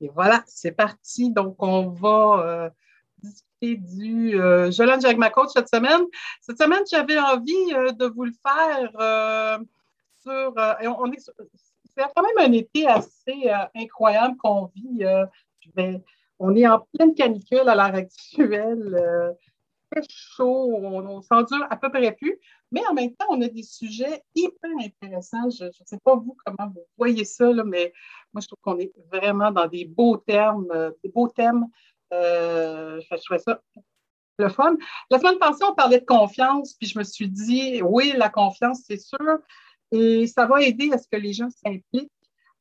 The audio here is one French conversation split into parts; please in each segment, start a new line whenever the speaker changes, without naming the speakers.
et voilà, c'est parti. Donc, on va discuter du Je lunch avec ma coach cette semaine. Cette semaine, j'avais envie de vous le faire sur. c'est quand même un été assez incroyable qu'on vit. on est en pleine canicule à l'heure actuelle chaud, on, s'en dure à peu près plus, mais en même temps, on a des sujets hyper intéressants. Je ne sais pas vous comment vous voyez ça, mais moi, je trouve qu'on est vraiment dans des beaux termes, euh, des beaux thèmes. Euh, je trouvais ça le fun. La semaine passée, on parlait de confiance, puis je me suis dit, oui, la confiance, c'est sûr, et ça va aider à ce que les gens s'impliquent.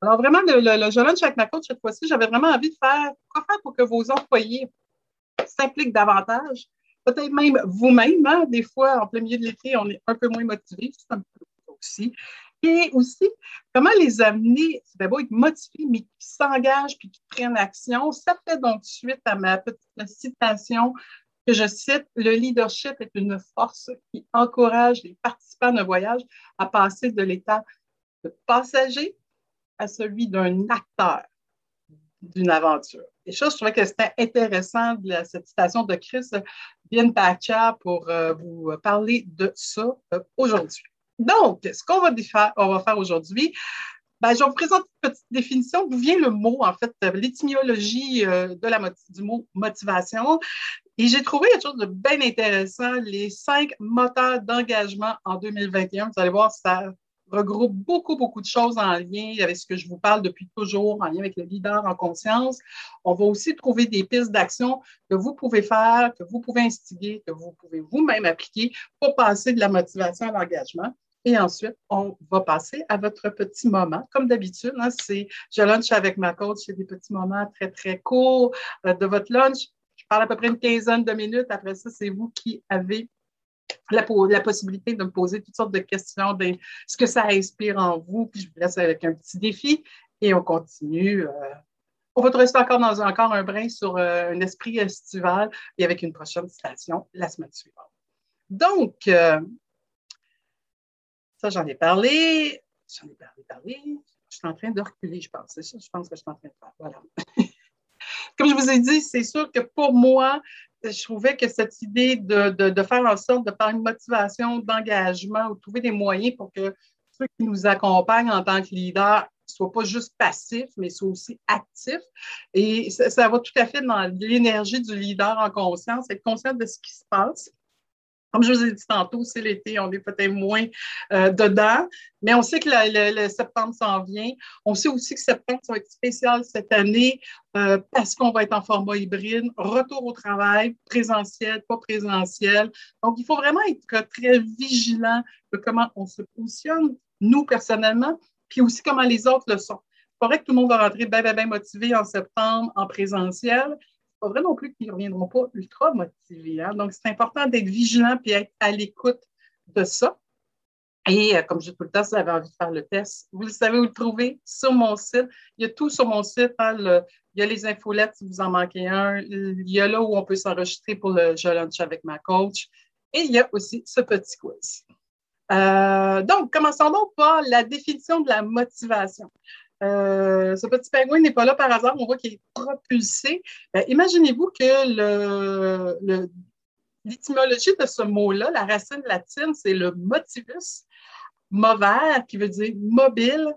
Alors, vraiment, le, le, le jeune chaque ma coach, cette fois-ci, j'avais vraiment envie de faire quoi faire pour que vos employés s'impliquent davantage peut-être même vous-même. Hein. Des fois, en plein milieu de l'été, on est un peu moins motivé. C'est un peu aussi. Et aussi, comment les amener, c'est d'abord être motivés, mais qui s'engagent puis qui prennent action. Ça fait donc suite à ma petite citation que je cite, le leadership est une force qui encourage les participants d'un voyage à passer de l'état de passager à celui d'un acteur d'une aventure. Et ça, je trouvais que c'était intéressant, cette citation de Chris Bienpacha, pour euh, vous parler de ça euh, aujourd'hui. Donc, ce qu'on va faire, on va faire aujourd'hui, ben, je vous présenter une petite définition d'où vient le mot, en fait, l'étymologie euh, la, du mot motivation. Et j'ai trouvé quelque chose de bien intéressant, les cinq moteurs d'engagement en 2021. Vous allez voir, ça regroupe beaucoup, beaucoup de choses en lien avec ce que je vous parle depuis toujours, en lien avec le leader en conscience. On va aussi trouver des pistes d'action que vous pouvez faire, que vous pouvez instiguer, que vous pouvez vous-même appliquer pour passer de la motivation à l'engagement. Et ensuite, on va passer à votre petit moment. Comme d'habitude, hein, c'est je lunch avec ma coach, c'est des petits moments très, très courts euh, de votre lunch. Je parle à peu près une quinzaine de minutes. Après ça, c'est vous qui avez la, possibilité de me poser toutes sortes de questions, de ce que ça inspire en vous, puis je vous laisse avec un petit défi et on continue. Euh, on va rester encore dans encore un brin sur euh, un esprit estival et avec une prochaine citation la semaine suivante. Donc, euh, ça, j'en ai parlé. J'en ai parlé, parlé. Je suis en train de reculer, je pense. C'est ça, je pense que je suis en train de faire. Voilà. Comme je vous ai dit, c'est sûr que pour moi, je trouvais que cette idée de, de, faire en sorte de faire une motivation, d'engagement, ou trouver des moyens pour que ceux qui nous accompagnent en tant que leaders soient pas juste passifs, mais soient aussi actifs. Et ça va tout à fait dans l'énergie du leader en conscience, être conscient de ce qui se passe comme je vous ai dit tantôt, c'est l'été, on est peut-être moins euh, dedans, mais on sait que le, septembre s'en vient. On sait aussi que septembre, va être spécial cette année euh, parce qu'on va être en format hybride, retour au travail, présentiel, pas présentiel. Donc, il faut vraiment être très vigilant de comment on se positionne, nous personnellement, puis aussi comment les autres le sont. C'est vrai que tout le monde va rentrer bien, bien, bien motivé en septembre en présentiel, pas vrai non plus qu'ils ne reviendront pas ultra motivés. Hein. Donc, c'est important d'être vigilant et être à l'écoute de ça. Et euh, comme je dis tout le temps, si vous avez envie de faire le test, vous le savez où le trouver sur mon site. Il y a tout sur mon site. Hein, il y a les infolettes si vous en manquez un. Il y a là où on peut s'enregistrer pour le Je lunch avec ma coach. Et il y a aussi ce petit quiz. Euh, donc, commençons donc par la définition de la motivation. Euh, ce petit pingouin n'est pas là par hasard, on voit qu'il est propulsé. Ben, imaginez-vous que l'étymologie de ce mot-là, la racine latine, c'est le motivus, mover, qui veut dire mobile,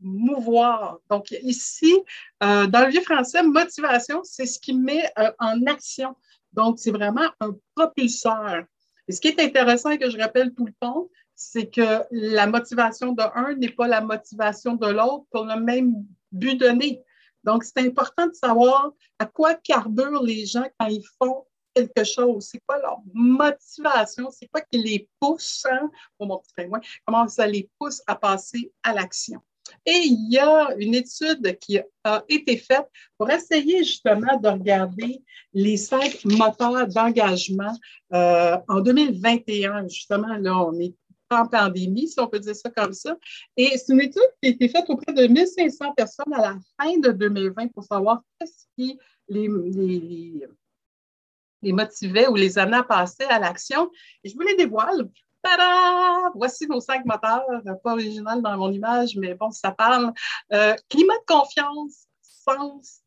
mouvoir. Donc ici, euh, dans le vieux français, motivation, c'est ce qui met euh, en action. Donc, c'est vraiment un propulseur. Et ce qui est intéressant et que je rappelle tout le temps, c'est que la motivation de un n'est pas la motivation de l'autre pour le même but donné. Donc, c'est important de savoir à quoi carburent les gens quand ils font quelque chose. C'est quoi leur motivation? C'est quoi qui les pousse, hein, pour mon petit comment ça les pousse à passer à l'action? Et il y a une étude qui a été faite pour essayer justement de regarder les cinq moteurs d'engagement euh, en 2021. Justement, là, on est en pandémie, si on peut dire ça comme ça. Et c'est une étude qui a été faite auprès de 1500 personnes à la fin de 2020 pour savoir qu'est-ce qui les, motivait ou les amenait à passer à l'action. Et je vous les dévoile. Tada! Voici nos cinq moteurs, pas original dans mon image, mais bon, ça parle. Euh, climat de confiance, sens,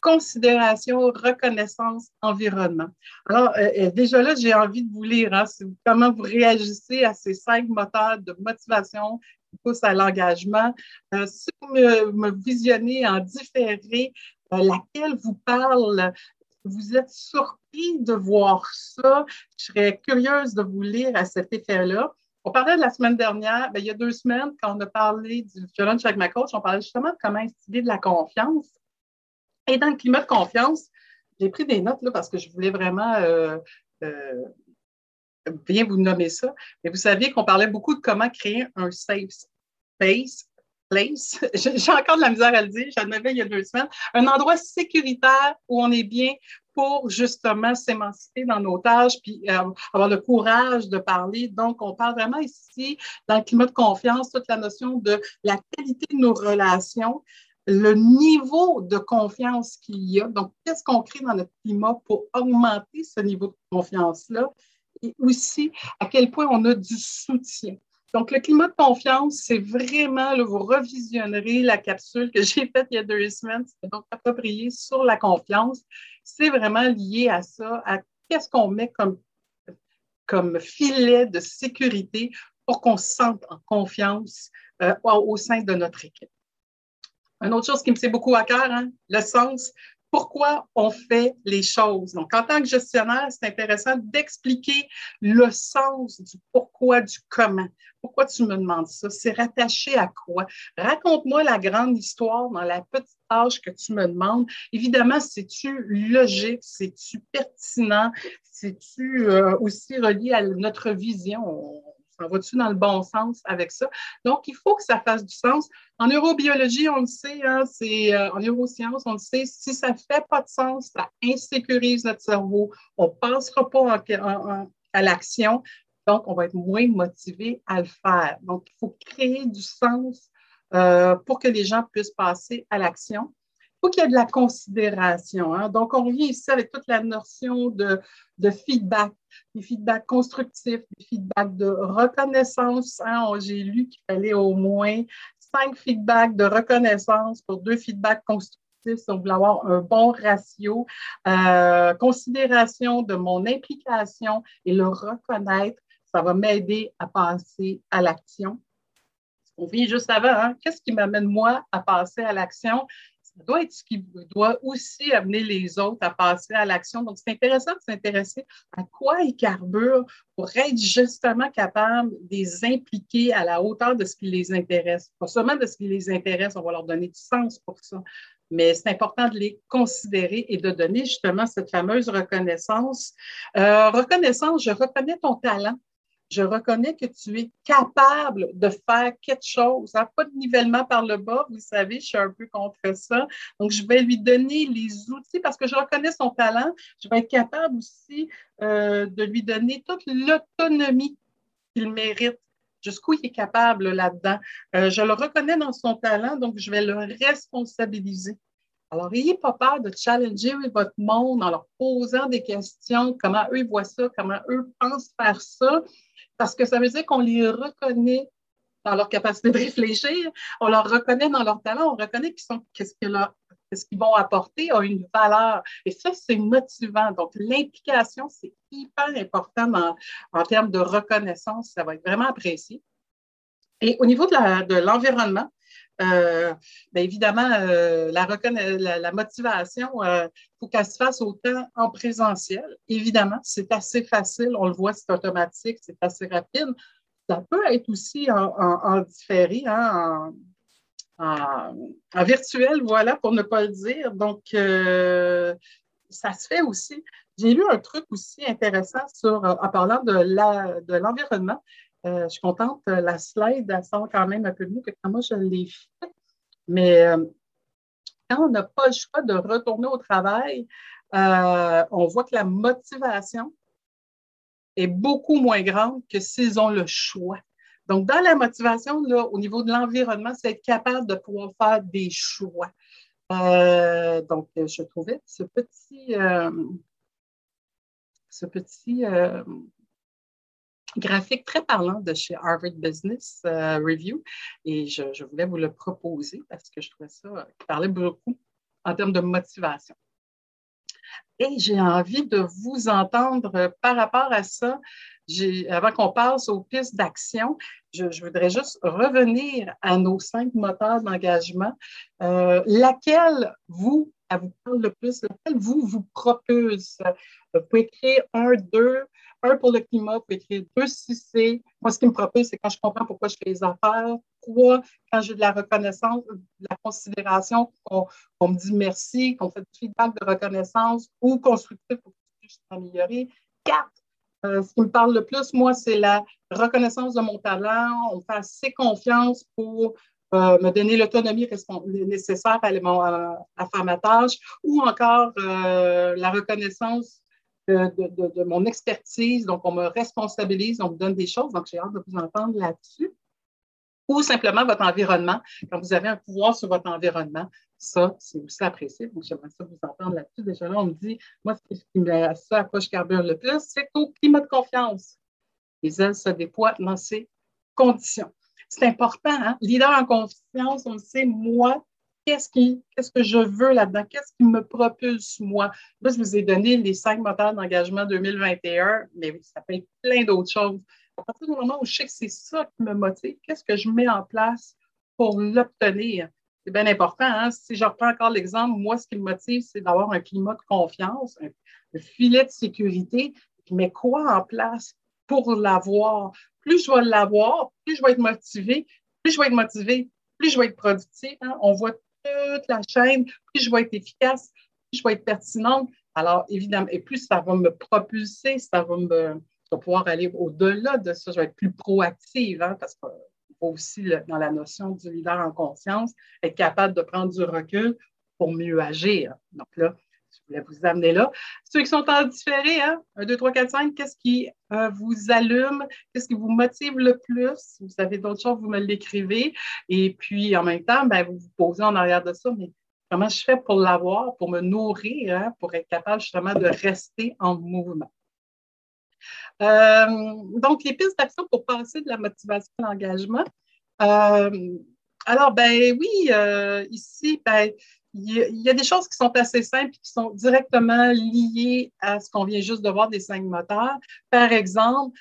considération, reconnaissance, environnement. Alors, euh, euh, déjà là, j'ai envie de vous lire hein, comment vous réagissez à ces cinq moteurs de motivation qui poussent à l'engagement. si vous me, visionnez en différé, laquelle vous parle, vous êtes surpris de voir ça. Je serais curieuse de vous lire à cet effet-là. On parlait de la semaine dernière, bien, il y a deux semaines, quand on a parlé du challenge avec ma coach, on parlait justement de comment instiller de la confiance. Et dans le climat de confiance, j'ai pris des notes là, parce que je voulais vraiment euh, euh, bien vous nommer ça. Mais vous saviez qu'on parlait beaucoup de comment créer un safe space place. J'ai encore de la misère à le dire, j'en avais il y a deux semaines. Un endroit sécuritaire où on est bien pour justement s'émanciper dans nos tâches puis euh, avoir le courage de parler. Donc, on parle vraiment ici, dans le climat de confiance, toute la notion de la qualité de nos relations, le niveau de confiance qu'il y a. Donc, qu'est-ce qu'on crée dans notre climat pour augmenter ce niveau de confiance-là? Et aussi, à quel point on a du soutien. Donc, le climat de confiance, c'est vraiment, là, vous revisionnerez la capsule que j'ai faite il y a deux semaines, c'est donc approprié sur la confiance. C'est vraiment lié à ça, à qu'est-ce qu'on met comme, comme filet de sécurité pour qu'on se sente en confiance euh, au sein de notre équipe. Une autre chose qui me fait beaucoup à cœur, hein, le sens pourquoi on fait les choses? Donc, en tant que gestionnaire, c'est intéressant d'expliquer le sens du pourquoi, du comment. Pourquoi tu me demandes ça? C'est rattaché à quoi? Raconte-moi la grande histoire dans la petite tâche que tu me demandes. Évidemment, c'est-tu logique? C'est-tu pertinent? C'est-tu euh, aussi relié à notre vision? On va-tu dans le bon sens avec ça? Donc, il faut que ça fasse du sens. En neurobiologie, on le sait, hein, c'est, euh, en neurosciences, on le sait, si ça ne fait pas de sens, ça insécurise notre cerveau, on ne passera pas à l'action, donc on va être moins motivé à le faire. Donc, il faut créer du sens euh, pour que les gens puissent passer à l'action faut qu'il y ait de la considération. Hein. Donc, on revient ici avec toute la notion de, feedback, des feedbacks constructifs, des feedbacks de reconnaissance. Hein. J'ai lu qu'il fallait au moins cinq feedbacks de reconnaissance pour deux feedbacks constructifs si on voulait avoir un bon ratio. Euh, considération de mon implication et le reconnaître, ça va m'aider à passer à l'action. On vit juste avant, hein. qu'est-ce qui m'amène moi à passer à l'action? Ça doit être ce qui doit aussi amener les autres à passer à l'action. Donc, c'est intéressant de s'intéresser à quoi ils carburent pour être justement capable de les impliquer à la hauteur de ce qui les intéresse. Pas seulement de ce qui les intéresse, on va leur donner du sens pour ça, mais c'est important de les considérer et de donner justement cette fameuse reconnaissance. Euh, reconnaissance, je reconnais ton talent je reconnais que tu es capable de faire quelque chose. Hein? Pas de nivellement par le bas, vous savez, je suis un peu contre ça. Donc, je vais lui donner les outils parce que je reconnais son talent. Je vais être capable aussi euh, de lui donner toute l'autonomie qu'il mérite jusqu'où il est capable là-dedans. Euh, je le reconnais dans son talent, donc je vais le responsabiliser. Alors, n'ayez pas peur de challenger votre monde en leur posant des questions, comment eux voient ça, comment eux pensent faire ça parce que ça veut dire qu'on les reconnaît dans leur capacité de réfléchir, on leur reconnaît dans leur talent, on reconnaît qu'ils sont, qu'est-ce qu'ils vont apporter a une valeur. Et ça, c'est motivant. Donc, l'implication, c'est hyper important en termes de reconnaissance. Ça va être vraiment apprécié. Et au niveau de l'environnement, euh, bien évidemment, euh, la, motivation, euh, faut qu'elle se fasse autant en présentiel. Évidemment, c'est assez facile, on le voit, c'est automatique, c'est assez rapide. Ça peut être aussi en, différé, hein, en, en, virtuel, voilà, pour ne pas le dire. Donc, ça se fait aussi. J'ai lu un truc aussi intéressant sur, en parlant de l'environnement. Euh, je suis contente, euh, la slide, elle sort quand même un peu mieux que quand moi je l'ai fait. Mais euh, quand on n'a pas le choix de retourner au travail, on voit que la motivation est beaucoup moins grande que s'ils ont le choix. Donc, dans la motivation, là, au niveau de l'environnement, c'est être capable de pouvoir faire des choix. donc, je trouvais ce petit, ce petit graphique très parlant de chez Harvard Business Review et je, voulais vous le proposer parce que je trouvais ça qui parlait beaucoup en termes de motivation. Et j'ai envie de vous entendre par rapport à ça. Avant qu'on passe aux pistes d'action, je, voudrais juste revenir à nos cinq moteurs d'engagement. Euh, laquelle vous, elle vous parle le plus, laquelle vous vous propulse? Vous pouvez écrire un, deux, un pour le climat, vous pouvez écrire deux si c'est. Moi, ce qui me propulse, c'est quand je comprends pourquoi je fais les affaires. Trois, quand j'ai de la reconnaissance, de la considération, qu'on me dit merci, qu'on fait du feedback de reconnaissance ou constructif pour que je puisse m'améliorer. Quatre, euh, ce qui me parle le plus, moi, c'est la reconnaissance de mon talent. On me fait assez confiance pour euh, me donner l'autonomie nécessaire à, à, faire ma tâche ou encore euh, la reconnaissance de, mon expertise. Donc, on me responsabilise, on me donne des choses. Donc, j'ai hâte de vous entendre là-dessus. Ou simplement votre environnement. Quand vous avez un pouvoir sur votre environnement, ça, c'est aussi apprécié. Donc, j'aimerais ça vous entendre là-dessus. Déjà là, on me dit, moi, ce qui me ça à quoi je carbure le plus, c'est au climat de confiance. Les ailes se déploient dans ces conditions. C'est important, hein? Leader en confiance, on le sait, moi, qu'est-ce, qui, qu'est-ce que je veux là-dedans? Qu'est-ce qui me propulse, moi? Là, je vous ai donné les cinq moteurs d'engagement 2021, mais ça peut être plein d'autres choses. À partir du moment où je sais que c'est ça qui me motive, qu'est-ce que je mets en place pour l'obtenir? C'est bien important. Hein? Si je reprends encore l'exemple, moi, ce qui me motive, c'est d'avoir un climat de confiance, un, filet de sécurité. Je mets quoi en place pour l'avoir? Plus je vais l'avoir, plus je vais être motivé. Plus je vais être motivé, plus je vais être productif. Hein? On voit toute la chaîne, plus je vais être efficace, plus je vais être pertinente. Alors, évidemment, et plus ça va me propulser, ça va me pouvoir aller au-delà de ça. Je vais être plus proactive, hein, parce que aussi dans la notion du leader en conscience, être capable de prendre du recul pour mieux agir. Donc là, je voulais vous amener là. Ceux qui sont en différé, hein? 1, 2, 3, 4, 5, qu'est-ce qui euh, vous allume? Qu'est-ce qui vous motive le plus? Vous avez d'autres choses, vous me l'écrivez. Et puis, en même temps, ben, vous vous posez en arrière de ça, mais comment je fais pour l'avoir, pour me nourrir, hein? pour être capable justement de rester en mouvement? Euh, donc, les pistes d'action pour passer de la motivation à l'engagement. Euh, alors, ben oui, euh, ici, ben, il y, a des choses qui sont assez simples qui sont directement liées à ce qu'on vient juste de voir des cinq moteurs. Par exemple,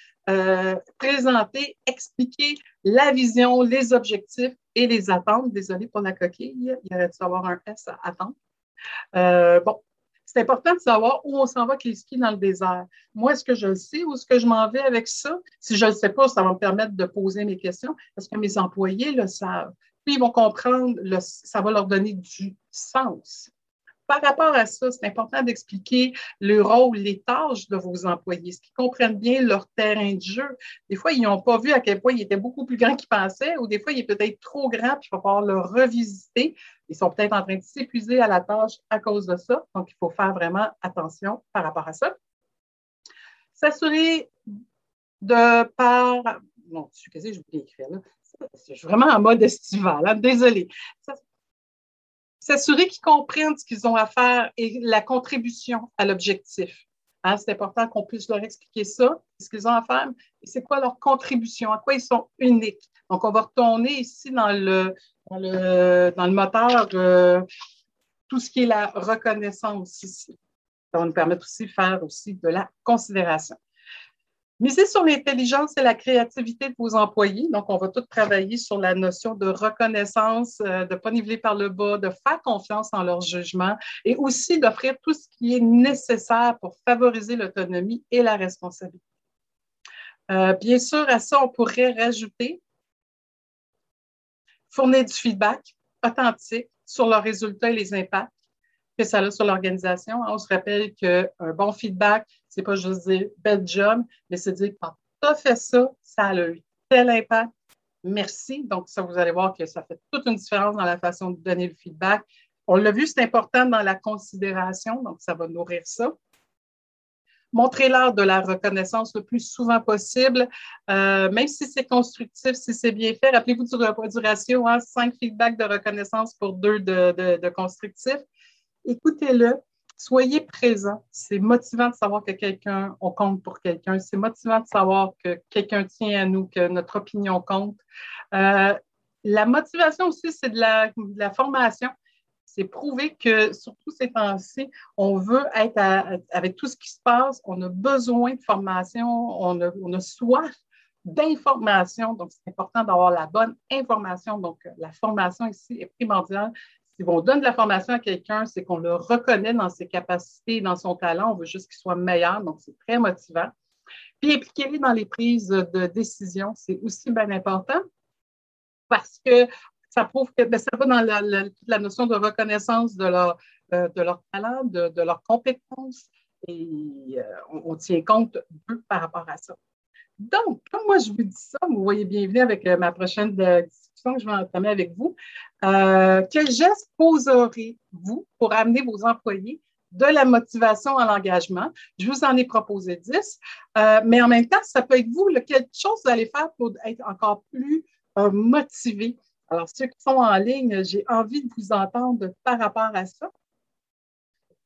présenter, expliquer la vision, les objectifs et les attentes. Désolée pour la coquille, il aurait dû avoir un S à attendre. bon, c'est important de savoir où on s'en va avec les skis dans le désert. Moi, est-ce que je le sais ou est-ce que je m'en vais avec ça? Si je ne le sais pas, ça va me permettre de poser mes questions. Est-ce que mes employés le savent? Puis ils vont comprendre, ça va leur donner du sens. Par rapport à ça, c'est important d'expliquer le rôle, les tâches de vos employés, ce qu'ils comprennent bien leur terrain de jeu. Des fois, ils n'ont pas vu à quel point il était beaucoup plus grand qu'ils pensaient, ou des fois, il est peut-être trop grand, puis il va falloir le revisiter. Ils sont peut-être en train de s'épuiser à la tâche à cause de ça. Donc, il faut faire vraiment attention par rapport à ça. S'assurer de par. Non, je suis quasi, je voulais écrire là. Je suis vraiment en mode estival, hein. désolée s'assurer qu'ils comprennent ce qu'ils ont à faire et la contribution à l'objectif. Hein, c'est important qu'on puisse leur expliquer ça, ce qu'ils ont à faire, et c'est quoi leur contribution, à quoi ils sont uniques. Donc, on va retourner ici dans le, dans le, dans le moteur euh, tout ce qui est la reconnaissance ici. Ça va nous permettre aussi de faire aussi de la considération. Misez sur l'intelligence et la créativité de vos employés. Donc, on va tout travailler sur la notion de reconnaissance, euh, de ne pas niveler par le bas, de faire confiance en leur jugement et aussi d'offrir tout ce qui est nécessaire pour favoriser l'autonomie et la responsabilité. Euh, bien sûr, à ça, on pourrait rajouter fournir du feedback authentique sur leurs résultats et les impacts que ça a sur l'organisation. On se rappelle qu'un bon feedback, c'est pas juste dire bel job, mais c'est dire quand tu as fait ça, ça a eu tel impact. Merci. Donc, ça, vous allez voir que ça fait toute une différence dans la façon de donner le feedback. On l'a vu, c'est important dans la considération, donc ça va nourrir ça. Montrez-leur de la reconnaissance le plus souvent possible, euh, même si c'est constructif, si c'est bien fait. Rappelez-vous du, du ratio, hein, cinq feedbacks de reconnaissance pour deux de, de, de constructif écoutez-le. soyez présent. C'est motivant de savoir que quelqu'un, on compte pour quelqu'un. C'est motivant de savoir que quelqu'un tient à nous, que notre opinion compte. Euh, la motivation aussi, c'est de la, formation. C'est prouvé que, surtout ces temps-ci, on veut être avec tout ce qui se passe, on a besoin de formation, on a soif d'information. Donc, c'est important d'avoir la bonne information. Donc, la formation ici est primordiale. Si on donne de la formation à quelqu'un, c'est qu'on le reconnaît dans ses capacités, dans son talent. On veut juste qu'il soit meilleur. Donc, c'est très motivant. Puis, impliquer-les dans les prises de décision, c'est aussi bien important parce que ça prouve que ben, ça va dans la, notion de reconnaissance de leur, euh, de leur talent, de, de leurs compétences. Et euh, on, tient compte peu par rapport à ça. Donc, comme moi je vous dis ça, vous voyez bienvenue avec euh, ma prochaine discussion que je vais entamer avec vous. Euh, quel geste poserez-vous pour amener vos employés de la motivation à l'engagement? Je vous en ai proposé 10, euh, mais en même temps, ça peut être vous, quelque chose vous allez faire pour être encore plus motivé? Alors, ceux qui sont en ligne, j'ai envie de vous entendre par rapport à ça.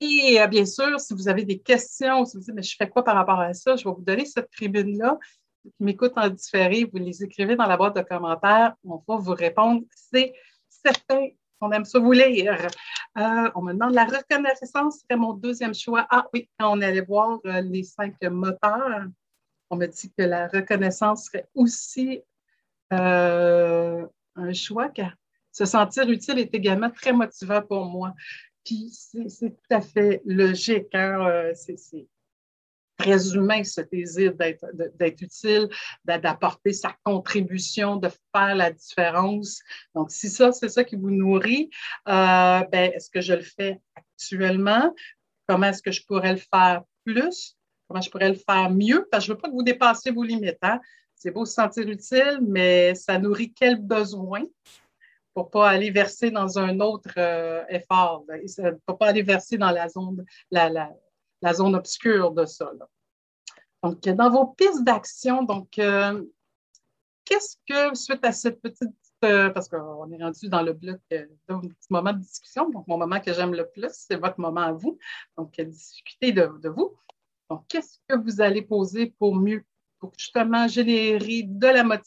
Et bien sûr, si vous avez des questions, si vous dites, mais je fais quoi par rapport à ça, je vais vous donner cette tribune-là qui m'écoutent en différé, vous les écrivez dans la boîte de commentaires. On va vous répondre. C'est certain qu'on aime ça vous lire. Euh, on me demande la reconnaissance serait mon deuxième choix. Ah oui, on allait voir euh, les cinq moteurs. On me dit que la reconnaissance serait aussi euh, un choix car se sentir utile est également très motivant pour moi. Puis c'est tout à fait logique. Hein? C'est très humain, ce désir d'être utile, d'apporter sa contribution, de faire la différence. Donc, si ça, c'est ça qui vous nourrit, euh, ben, est-ce que je le fais actuellement? Comment est-ce que je pourrais le faire plus? Comment je pourrais le faire mieux? Parce que je ne veux pas que vous dépassiez vos limites. Hein? C'est beau se sentir utile, mais ça nourrit quel besoin? pour pas aller verser dans un autre euh, effort, pour pas aller verser dans la zone, la, la, la zone obscure de ça. Donc, dans vos pistes d'action, donc, euh, qu'est-ce que, suite à cette petite, euh, parce qu'on est rendu dans le bloc euh, petit moment de discussion, donc mon moment que j'aime le plus, c'est votre moment à vous, donc discuter de, vous. Donc, qu'est-ce que vous allez poser pour mieux, pour justement générer de la,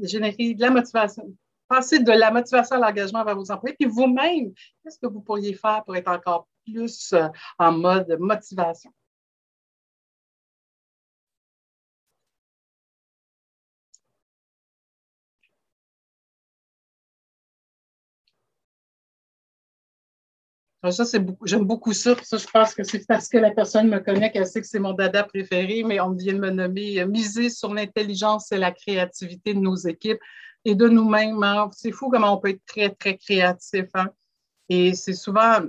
générer de la motivation, passer de la motivation à l'engagement vers vos employés, puis vous-même, qu'est-ce que vous pourriez faire pour être encore plus euh, en mode motivation. Ça, c'est j'aime beaucoup ça. Ça, je pense que c'est parce que la personne me connaît qu'elle sait que c'est mon dada préféré, mais on vient de me nommer euh, miser sur l'intelligence et la créativité de nos équipes et de nous-mêmes. Hein. C'est fou comment on peut être très, très créatif. Hein. Et c'est souvent,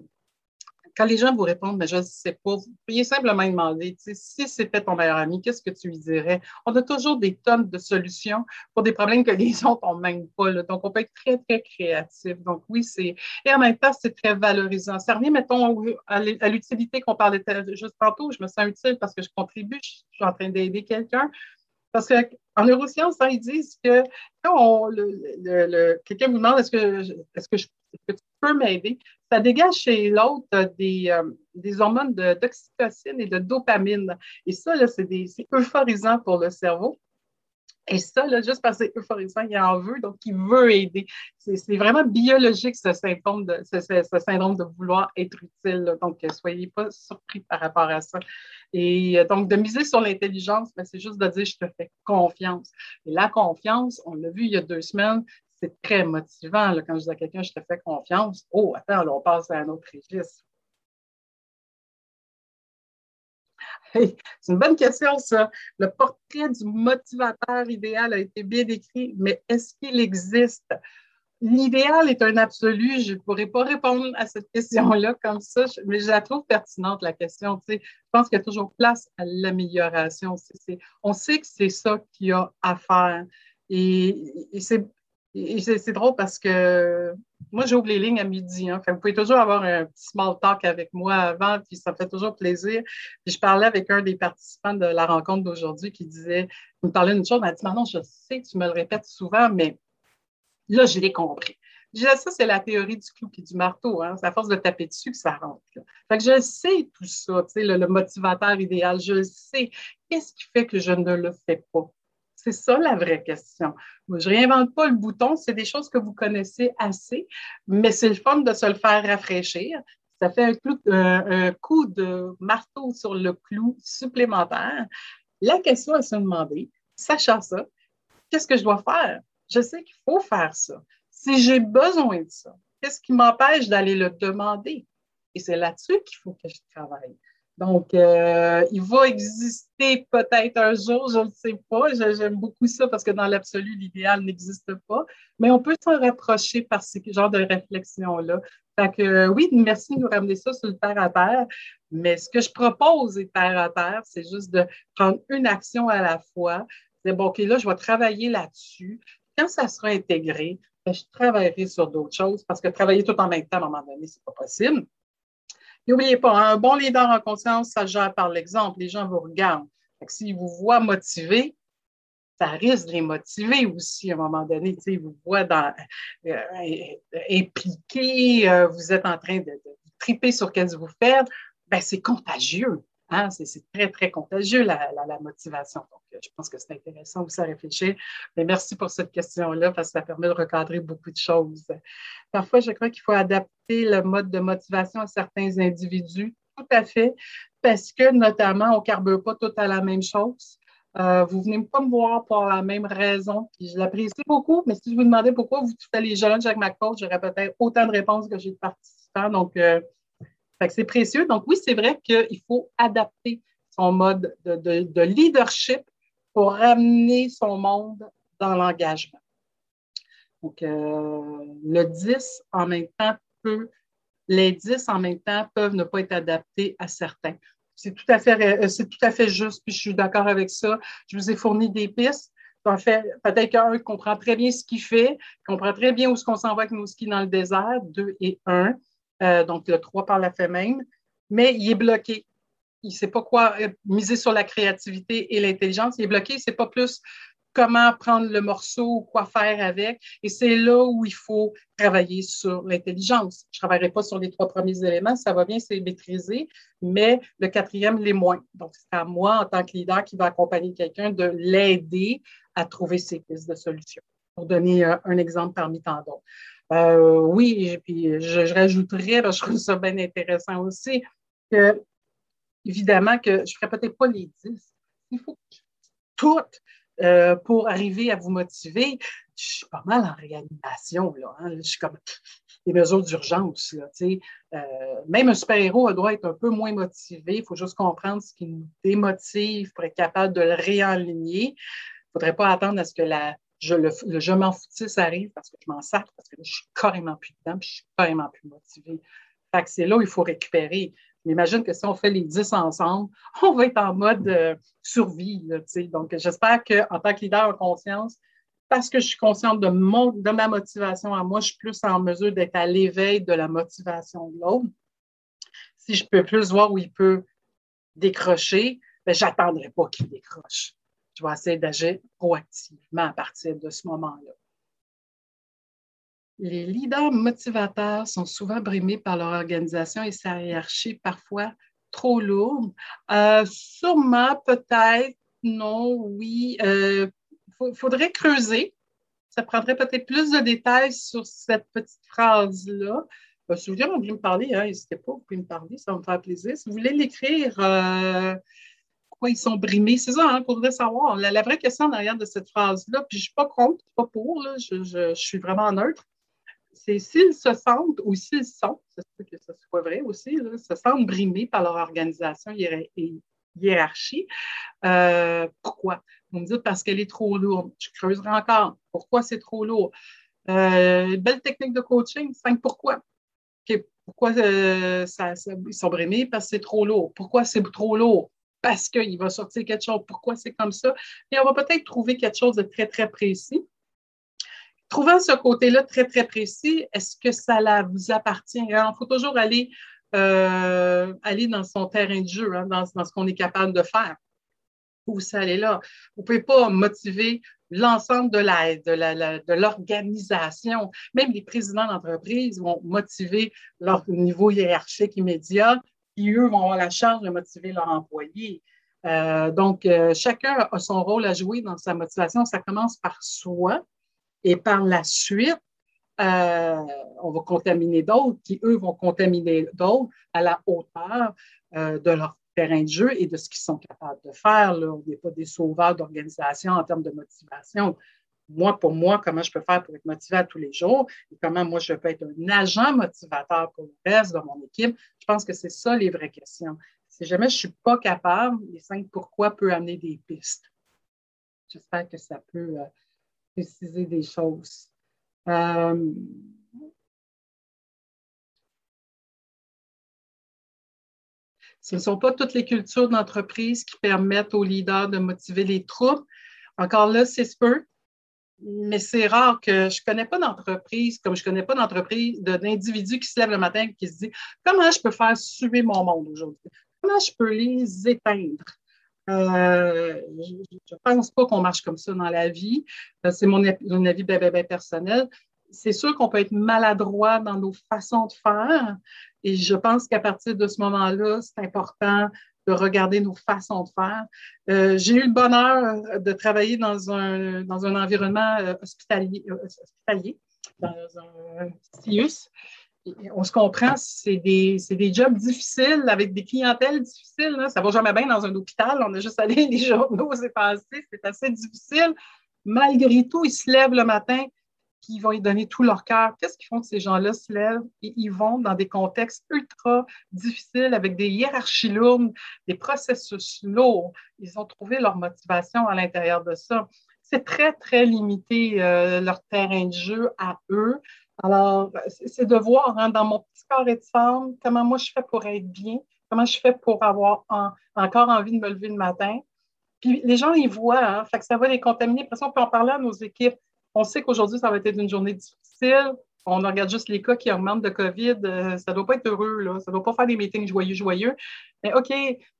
quand les gens vous répondent, mais je ne sais pas, vous pourriez simplement demander, si c'était ton meilleur ami, qu'est-ce que tu lui dirais? On a toujours des tonnes de solutions pour des problèmes que les autres n'ont même pas. Donc, on peut être très, très créatif. Donc, oui, c'est. Et en même temps, c'est très valorisant. Ça revient, mettons, à l'utilité qu'on parlait juste tantôt. Je me sens utile parce que je contribue, je suis en train d'aider quelqu'un. Parce qu'en neurosciences, hein, ils disent que quand quelqu'un vous demande est-ce que, est-ce que, que tu peux m'aider, ça dégage chez l'autre euh, des, euh, des hormones d'oxytocine et de dopamine. Et ça, c'est euphorisant pour le cerveau. Et ça, là, juste parce que c'est euphorisant, il en veut, donc il veut aider. C'est vraiment biologique, ce symptôme, de, ce, syndrome de vouloir être utile. Donc, euh, soyez pas surpris par rapport à ça. Et donc, de miser sur l'intelligence, ben, c'est juste de dire je te fais confiance. Et la confiance, on l'a vu il y a deux semaines, c'est très motivant quand je dis à quelqu'un je te fais confiance. Oh, attends, là, on passe à un autre registre. c'est une bonne question, ça. Le portrait du motivateur idéal a été bien décrit, mais est-ce qu'il existe? L'idéal est un absolu. Je ne pourrais pas répondre à cette question-là comme ça, mais je la trouve pertinente, la question. je pense qu'il y a toujours place à l'amélioration. on sait que c'est ça qu'il y a à faire. Et c'est c'est drôle parce que moi, j'ouvre les lignes à midi. Hein. vous pouvez toujours avoir un petit small talk avec moi avant, puis ça me fait toujours plaisir. Puis je parlais avec un des participants de la rencontre d'aujourd'hui qui disait, me parlait d'une chose, il m'a dit, non, je sais, tu me le répètes souvent, mais là, je l'ai compris. ça, c'est la théorie du clou et du marteau. Hein? C'est à force de taper dessus que ça rentre. Fait que je sais tout ça, le, le, motivateur idéal, je sais. Qu'est-ce qui fait que je ne le fais pas? C'est ça la vraie question. Je réinvente pas le bouton, c'est des choses que vous connaissez assez, mais c'est le fun de se le faire rafraîchir. Ça fait un, euh, un coup de marteau sur le clou supplémentaire. La question à se demander, sachant ça, qu'est-ce que je dois faire? Je sais qu'il faut faire ça. Si j'ai besoin de ça, qu'est-ce qui m'empêche d'aller le demander? Et c'est là-dessus qu'il faut que je travaille. Donc, euh, il va exister peut-être un jour, je ne sais pas. J'aime beaucoup ça parce que dans l'absolu, l'idéal n'existe pas. Mais on peut s'en rapprocher par ce genre de réflexion-là. Fait que oui, merci de nous ramener ça sur le terre à terre. Mais ce que je propose est terre à terre, c'est juste de prendre une action à la fois. C'est bon, OK, là, je vais travailler là-dessus. Quand ça sera intégré, ben, je travaillerai sur d'autres choses parce que travailler tout en même temps, à un moment donné, c'est pas possible. N'oubliez pas, un bon leader en conscience, ça gère par l'exemple. Les gens vous regardent. S'ils vous voient motivés, ça risque de les motiver aussi à un moment donné. Ils vous voient dans, euh, impliqués, euh, vous êtes en train de, triper sur ce que vous faites. Ben, c'est contagieux. Hein? C'est très, très contagieux, la, motivation. Donc, euh, je pense que c'est intéressant aussi à réfléchir. Mais merci pour cette question-là parce que ça permet de recadrer beaucoup de choses. Parfois, je crois qu'il faut adapter le mode de motivation à certains individus. Tout à fait. Parce que, notamment, on ne carbure pas tout à la même chose. Euh, vous venez pas me voir pour la même raison. Je l'apprécie beaucoup, mais si je vous demandais pourquoi vous faites les jeunes ma coach, j'aurais peut-être autant de réponses que j'ai de participants. Donc, euh, c'est précieux. Donc, oui, c'est vrai qu'il faut adapter son mode de, leadership pour ramener son monde dans l'engagement. Donc, euh, le 10 en même temps peut, les 10 en même temps peuvent ne pas être adaptés à certains. C'est tout à fait, euh, c'est tout fait juste, puis je suis d'accord avec ça. Je vous ai fourni des pistes. En fait, peut-être qu'un comprend très bien ce qu'il fait, comprend très bien où est-ce qu'on s'en va avec nos skis dans le désert, deux et un. Euh, donc le 3 par la fait mais il est bloqué. Il ne sait pas quoi euh, miser sur la créativité et l'intelligence. Il est bloqué, il ne sait pas plus comment prendre le morceau ou quoi faire avec. Et c'est là où il faut travailler sur l'intelligence. Je ne travaillerai pas sur les trois premiers éléments, ça va bien, c'est maîtrisé, mais le quatrième, les moins. Donc, c'est à moi, en tant que leader, qui va accompagner quelqu'un, de l'aider à trouver ses pistes de solutions. Pour donner euh, un exemple parmi tant d'autres. Euh, oui, et puis je, rajouterais, parce que je trouve ça bien intéressant aussi, que évidemment que je ne ferai peut-être pas les 10. Il faut toutes euh, pour arriver à vous motiver. Je suis pas mal en réanimation, là. Hein. Je suis comme des mesures d'urgence, là, euh, même un super-héros doit être un peu moins motivé. Il faut juste comprendre ce qui nous démotive pour être capable de le réaligner. Il ne faudrait pas attendre à ce que la je, le, je m'en arrive parce que je m'en sacre, parce que je suis carrément plus dedans, puis je suis carrément plus motivée. Fait que c'est là où il faut récupérer. J'imagine que si on fait les 10 ensemble, on va être en mode euh, survie. Là, Donc, j'espère qu'en tant que leader en conscience, parce que je suis consciente de, mon, de ma motivation à moi, je suis plus en mesure d'être à l'éveil de la motivation de l'autre. Si je peux plus voir où il peut décrocher, ben, j'attendrai pas qu'il décroche je vais essayer d'agir proactivement à partir de ce moment-là. Les leaders motivateurs sont souvent brimés par leur organisation et sa hiérarchie parfois trop lourde. Euh, sûrement, peut-être, non, oui. Il euh, faudrait creuser. Ça prendrait peut-être plus de détails sur cette petite phrase-là. Euh, si vous voulez, me parler, hein, n'hésitez pas, vous pouvez me parler, ça va me faire plaisir. Si vous voulez l'écrire, pourquoi ils sont brimés. C'est ça, hein, faudrait savoir. La, vraie question derrière de cette phrase-là, puis je ne suis pas contre, pas pour, là, je, je, suis vraiment neutre, c'est s'ils se sentent ou s'ils sont, c'est que ça soit vrai aussi, se sentent brimés par leur organisation et hiérarchie. Euh, pourquoi? Vous me dites parce qu'elle est trop lourde. Je creuserai encore. Pourquoi c'est trop lourd? Euh, belle technique de coaching, cinq pourquoi. pourquoi euh, ça, ils sont brimés? Parce que c'est trop lourd? Pourquoi c'est trop lourd? Parce qu'il va sortir quelque chose, pourquoi c'est comme ça? Et on va peut-être trouver quelque chose de très, très précis. Trouvant ce côté-là très, très précis, est-ce que ça vous appartient? Il faut toujours aller, euh, aller dans son terrain de jeu, hein, dans, ce qu'on est capable de faire. Où ça allait là? Vous ne pouvez pas motiver l'ensemble de l'aide, de l'organisation. Même les présidents d'entreprise vont motiver leur niveau hiérarchique immédiat, qui, eux, vont avoir la charge de motiver leurs employés. Euh, donc, euh, chacun a son rôle à jouer dans sa motivation. Ça commence par soi et par la suite, euh, on va contaminer d'autres qui, eux, vont contaminer d'autres à la hauteur de leur terrain de jeu et de ce qu'ils sont capables de faire. Là. On n'est pas des sauveurs d'organisation en termes de motivation. Moi, pour moi, comment je peux faire pour être motivé à tous les jours et comment moi, je peux être un agent motivateur pour le reste de mon équipe. Je pense que c'est ça les vraies questions. Si jamais je ne suis pas capable, les cinq pourquoi peut amener des pistes. J'espère que ça peut euh, préciser des choses. Euh, Ce ne sont pas toutes les cultures d'entreprise qui permettent aux leaders de motiver les troupes. Encore là, c'est peu, mais c'est rare que je ne connais pas d'entreprise, comme je ne connais pas d'entreprise, d'individus qui se lèvent le matin et qui se disent comment je peux faire suer mon monde aujourd'hui? Comment je peux les éteindre? Euh, je ne pense pas qu'on marche comme ça dans la vie. Euh, c'est mon, avis bien, personnel c'est sûr qu'on peut être maladroit dans nos façons de faire. Et je pense qu'à partir de ce moment-là, c'est important de regarder nos façons de faire. Euh, j'ai eu le bonheur de travailler dans un, dans un environnement euh, hospitalier, euh, hospitalier dans un CIUS. on se comprend, c'est des, des, jobs difficiles avec des clientèles difficiles. Là. Ça va jamais bien dans un hôpital. On a juste allé les journaux, c'est passé, c'est assez difficile. Malgré tout, ils se lèvent le matin, qui vont y donner tout leur cœur. Qu'est-ce qu'ils font que ces gens-là se lèvent et ils vont dans des contextes ultra difficiles avec des hiérarchies lourdes, des processus lourds. Ils ont trouvé leur motivation à l'intérieur de ça. C'est très, très limité euh, leur terrain de jeu à eux. Alors, c'est de voir hein, dans mon petit corps et de femme comment moi je fais pour être bien, comment je fais pour avoir encore envie de me lever le matin. Puis les gens, ils voient, hein, fait que ça va les contaminer. Après ça, on peut en parler à nos équipes. On sait qu'aujourd'hui, ça va être une journée difficile. On regarde juste les cas qui augmentent de COVID. Euh, ça ne doit pas être heureux, là. ça ne doit pas faire des meetings joyeux, joyeux. Mais OK,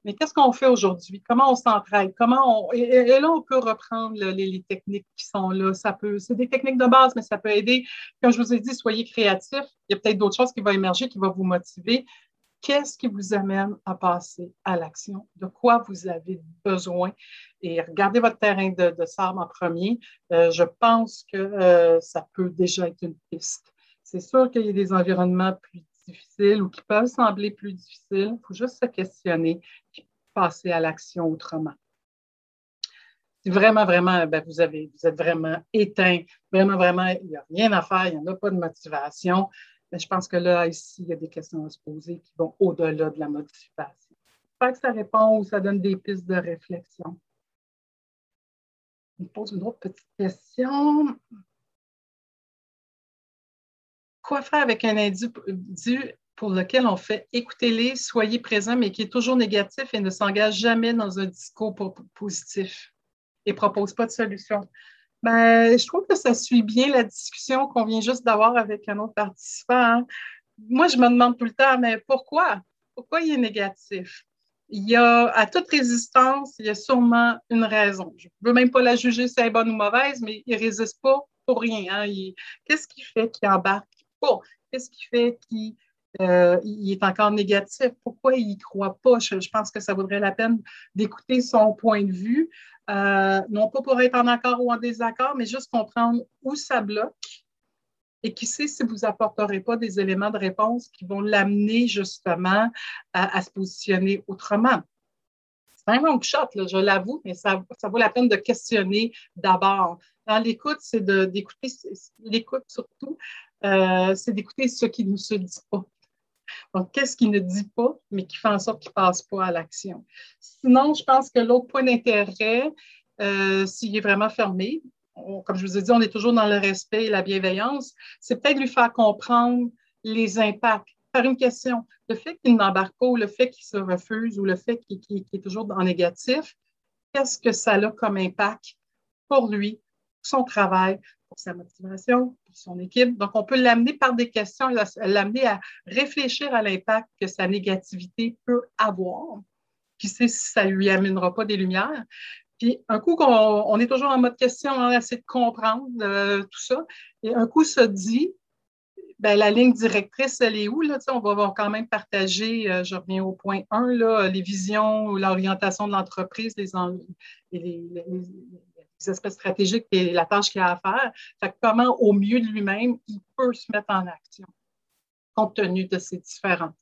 mais qu'est-ce qu'on fait aujourd'hui? Comment on s'entraide? Comment on... Et, là, on peut reprendre les, techniques qui sont là. Ça peut, c'est des techniques de base, mais ça peut aider. Comme je vous ai dit, soyez créatifs. Il y a peut-être d'autres choses qui vont émerger, qui vont vous motiver. Qu'est-ce qui vous amène à passer à l'action? De quoi vous avez besoin? Et regardez votre terrain de, de sable en premier. Euh, je pense que euh, ça peut déjà être une piste. C'est sûr qu'il y a des environnements plus difficiles ou qui peuvent sembler plus difficiles. Il faut juste se questionner et passer à l'action autrement. Si vraiment, vraiment, ben, vous, avez, vous êtes vraiment éteint, vraiment, vraiment, il n'y a rien à faire, il n'y en a pas de motivation, je pense que là, ici, il y a des questions à se poser qui vont au-delà de la motivation. J'espère que ça répond ou ça donne des pistes de réflexion. On pose une autre petite question. Quoi faire avec un individu pour lequel on fait écoutez-les, soyez présents, mais qui est toujours négatif et ne s'engage jamais dans un discours positif et ne propose pas de solution? Ben, je trouve que ça suit bien la discussion qu'on vient juste d'avoir avec un autre participant. Hein. Moi, je me demande tout le temps, mais pourquoi? Pourquoi il est négatif? Il y a, à toute résistance, il y a sûrement une raison. Je ne veux même pas la juger si elle est bonne ou mauvaise, mais il ne résiste pas pour rien. Hein. Qu'est-ce qui fait qu'il embarque? Pas? Qu'est-ce qui fait qu'il euh, est encore négatif? Pourquoi il n'y croit pas? Je, pense que ça vaudrait la peine d'écouter son point de vue. Euh, non pas pour être en accord ou en désaccord, mais juste comprendre où ça bloque et qui sait si vous apporterez pas des éléments de réponse qui vont l'amener justement à, se positionner autrement. C'est un long shot, je l'avoue, mais ça, vaut la peine de questionner d'abord. L'écoute, c'est d'écouter, l'écoute surtout, euh, c'est d'écouter ce qui ne se dit pas. Donc, qu'est-ce qu'il ne dit pas, mais qui fait en sorte qu'il ne passe pas à l'action? Sinon, je pense que l'autre point d'intérêt, euh, s'il est vraiment fermé, comme je vous ai dit, on est toujours dans le respect et la bienveillance, c'est peut-être lui faire comprendre les impacts. Faire une question. Le fait qu'il n'embarque pas ou le fait qu'il se refuse ou le fait qu'il est toujours en négatif, qu'est-ce que ça a comme impact pour lui, son travail, sa motivation, pour son équipe. Donc, on peut l'amener par des questions, l'amener à réfléchir à l'impact que sa négativité peut avoir. Qui sait si ça lui amènera pas des lumières. Puis un coup qu'on on est toujours en mode question, on essaie de comprendre euh, tout ça, et un coup se dit, ben, la ligne directrice, elle est où? Là? on va, quand même partager, euh, je reviens au point 1, là, les visions, l'orientation de l'entreprise, les, les, aspects stratégiques et la tâche qu'il a à faire. Fait comment, au mieux de lui-même, il peut se mettre en action, compte tenu de ces différences.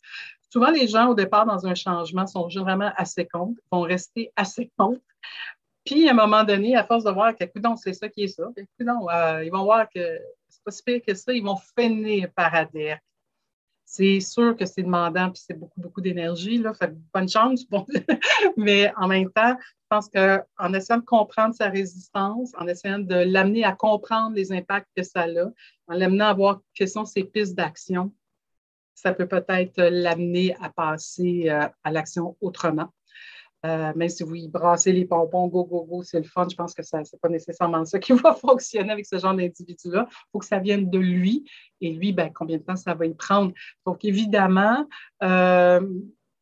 Souvent, les gens, au départ, dans un changement, sont vraiment assez contre, vont rester assez contre. Puis, à un moment donné, à force de voir que, donc c'est ça qui est ça, euh, ils vont voir que c'est pas si pire que ça, ils vont finir par adhérer. C'est sûr que c'est demandant, puis c'est beaucoup, beaucoup d'énergie, bonne chance. Mais en même temps, je pense qu'en essayant de comprendre sa résistance, en essayant de l'amener à comprendre les impacts que ça a, en l'amenant à voir quelles sont ses pistes d'action, ça peut peut-être l'amener à passer euh, à l'action autrement. Euh, même si vous y brassez les pompons, go, go, go, c'est le fun, je pense que ce n'est pas nécessairement ça qui va fonctionner avec ce genre d'individu-là. Il faut que ça vienne de lui. Et lui, ben, combien de temps ça va y prendre? Donc, évidemment, euh,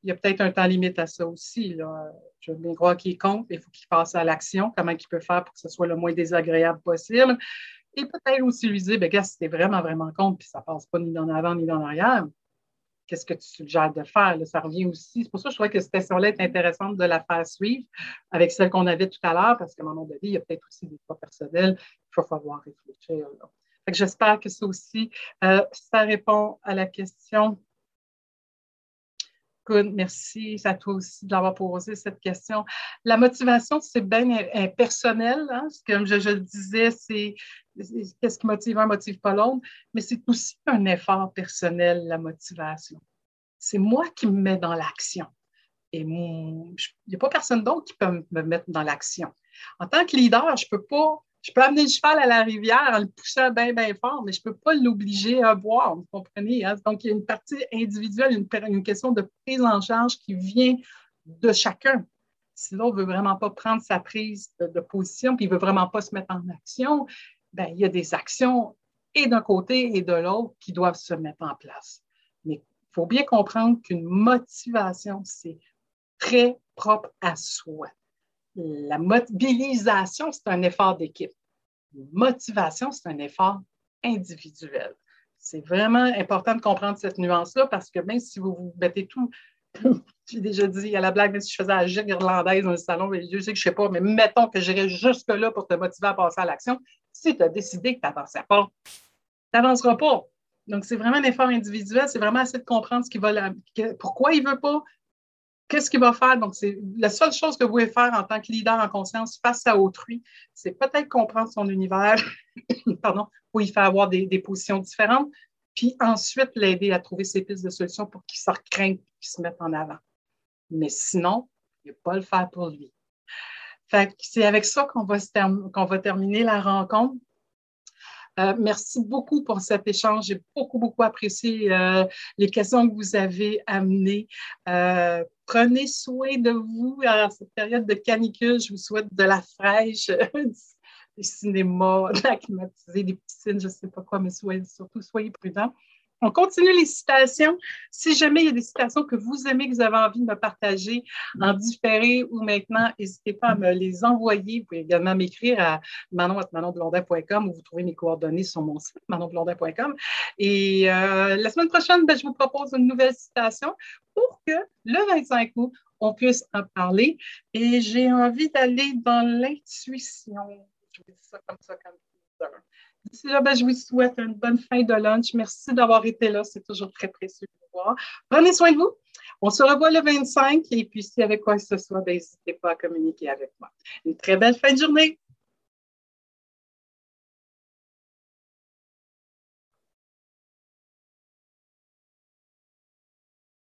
il y a peut-être un temps limite à ça aussi. Je veux bien croire qu'il compte, il faut qu'il passe à l'action, comment il peut faire pour que ce soit le moins désagréable possible? Et peut-être aussi lui dire, ben, gars, si vraiment, vraiment compte, puis ça ne passe pas ni dans l'avant ni dans l'arrière, qu'est-ce que tu suggères de faire? ça revient aussi. C'est pour ça que je trouvais que cette question-là est intéressante de la faire suivre avec celle qu'on avait tout à l'heure, parce qu'à un moment donné, il y a peut-être aussi des fois personnels, il faut falloir réfléchir. j'espère que ça aussi, euh, ça répond à la question. Good, merci à toi aussi de l'avoir posé cette question. La motivation, c'est bien personnel. Hein? Comme je, je, le disais, c'est qu'est-ce qui motive un, motive pas l'autre, mais c'est aussi un effort personnel, la motivation. C'est moi qui me mets dans l'action. Et il n'y a pas personne d'autre qui peut me mettre dans l'action. En tant que leader, je peux pas, je peux amener le cheval à la rivière en le poussant bien, bien fort, mais je ne peux pas l'obliger à boire, vous comprenez? Hein? Donc, il y a une partie individuelle, une, question de prise en charge qui vient de chacun. Si l'autre ne veut vraiment pas prendre sa prise de, position, puis il ne veut vraiment pas se mettre en action, ben, il y a des actions et d'un côté et de l'autre qui doivent se mettre en place. Mais il faut bien comprendre qu'une motivation, c'est très propre à soi. La mobilisation, c'est un effort d'équipe. Motivation, c'est un effort individuel. C'est vraiment important de comprendre cette nuance-là parce que même si vous vous mettez tout j'ai déjà dit à la blague, même si je faisais la gigue irlandaise dans le salon, je sais que je ne sais pas, mais mettons que j'irais jusque-là pour te motiver à passer à l'action. Si tu as décidé que tu n'avançais pas, tu n'avanceras pas. Donc, c'est vraiment un effort individuel. C'est vraiment essayer de comprendre ce qui va pourquoi il ne veut pas, qu'est-ce qu'il va faire? Donc, c'est la seule chose que vous pouvez faire en tant que leader en conscience face à autrui, c'est peut-être comprendre son univers, pardon, où il fait avoir des, positions différentes, puis ensuite l'aider à trouver ses pistes de solutions pour qu'il se recraigne, qu'il se mette en avant. Mais sinon, il ne pas le faire pour lui. c'est avec ça qu'on va, qu'on va terminer la rencontre. Euh, merci beaucoup pour cet échange. J'ai beaucoup, beaucoup apprécié euh, les questions que vous avez amenées. Euh, prenez soin de vous en cette période de canicule. Je vous souhaite de la fraîche, des cinémas, de la climatisée, des piscines, je ne sais pas quoi, mais soyez, surtout soyez prudents. On continue les citations. Si jamais il y a des citations que vous aimez, que vous avez envie de me partager en différé ou maintenant, n'hésitez pas à me les envoyer. Vous pouvez également m'écrire à manon.manonblondin.com où vous trouvez mes coordonnées sur mon site manonblondin.com. Et euh, la semaine prochaine, ben, je vous propose une nouvelle citation pour que le 25 août, on puisse en parler. Et j'ai envie d'aller dans l'intuition. Je vais dire ça comme ça, comme ça. D'ici là, ben, je vous souhaite une bonne fin de lunch. Merci d'avoir été là. C'est toujours très précieux de vous voir. Prenez soin de vous. On se revoit le 25 et puis si avec quoi que ce soit, ben, n'hésitez pas à communiquer avec moi. Une très belle fin de journée.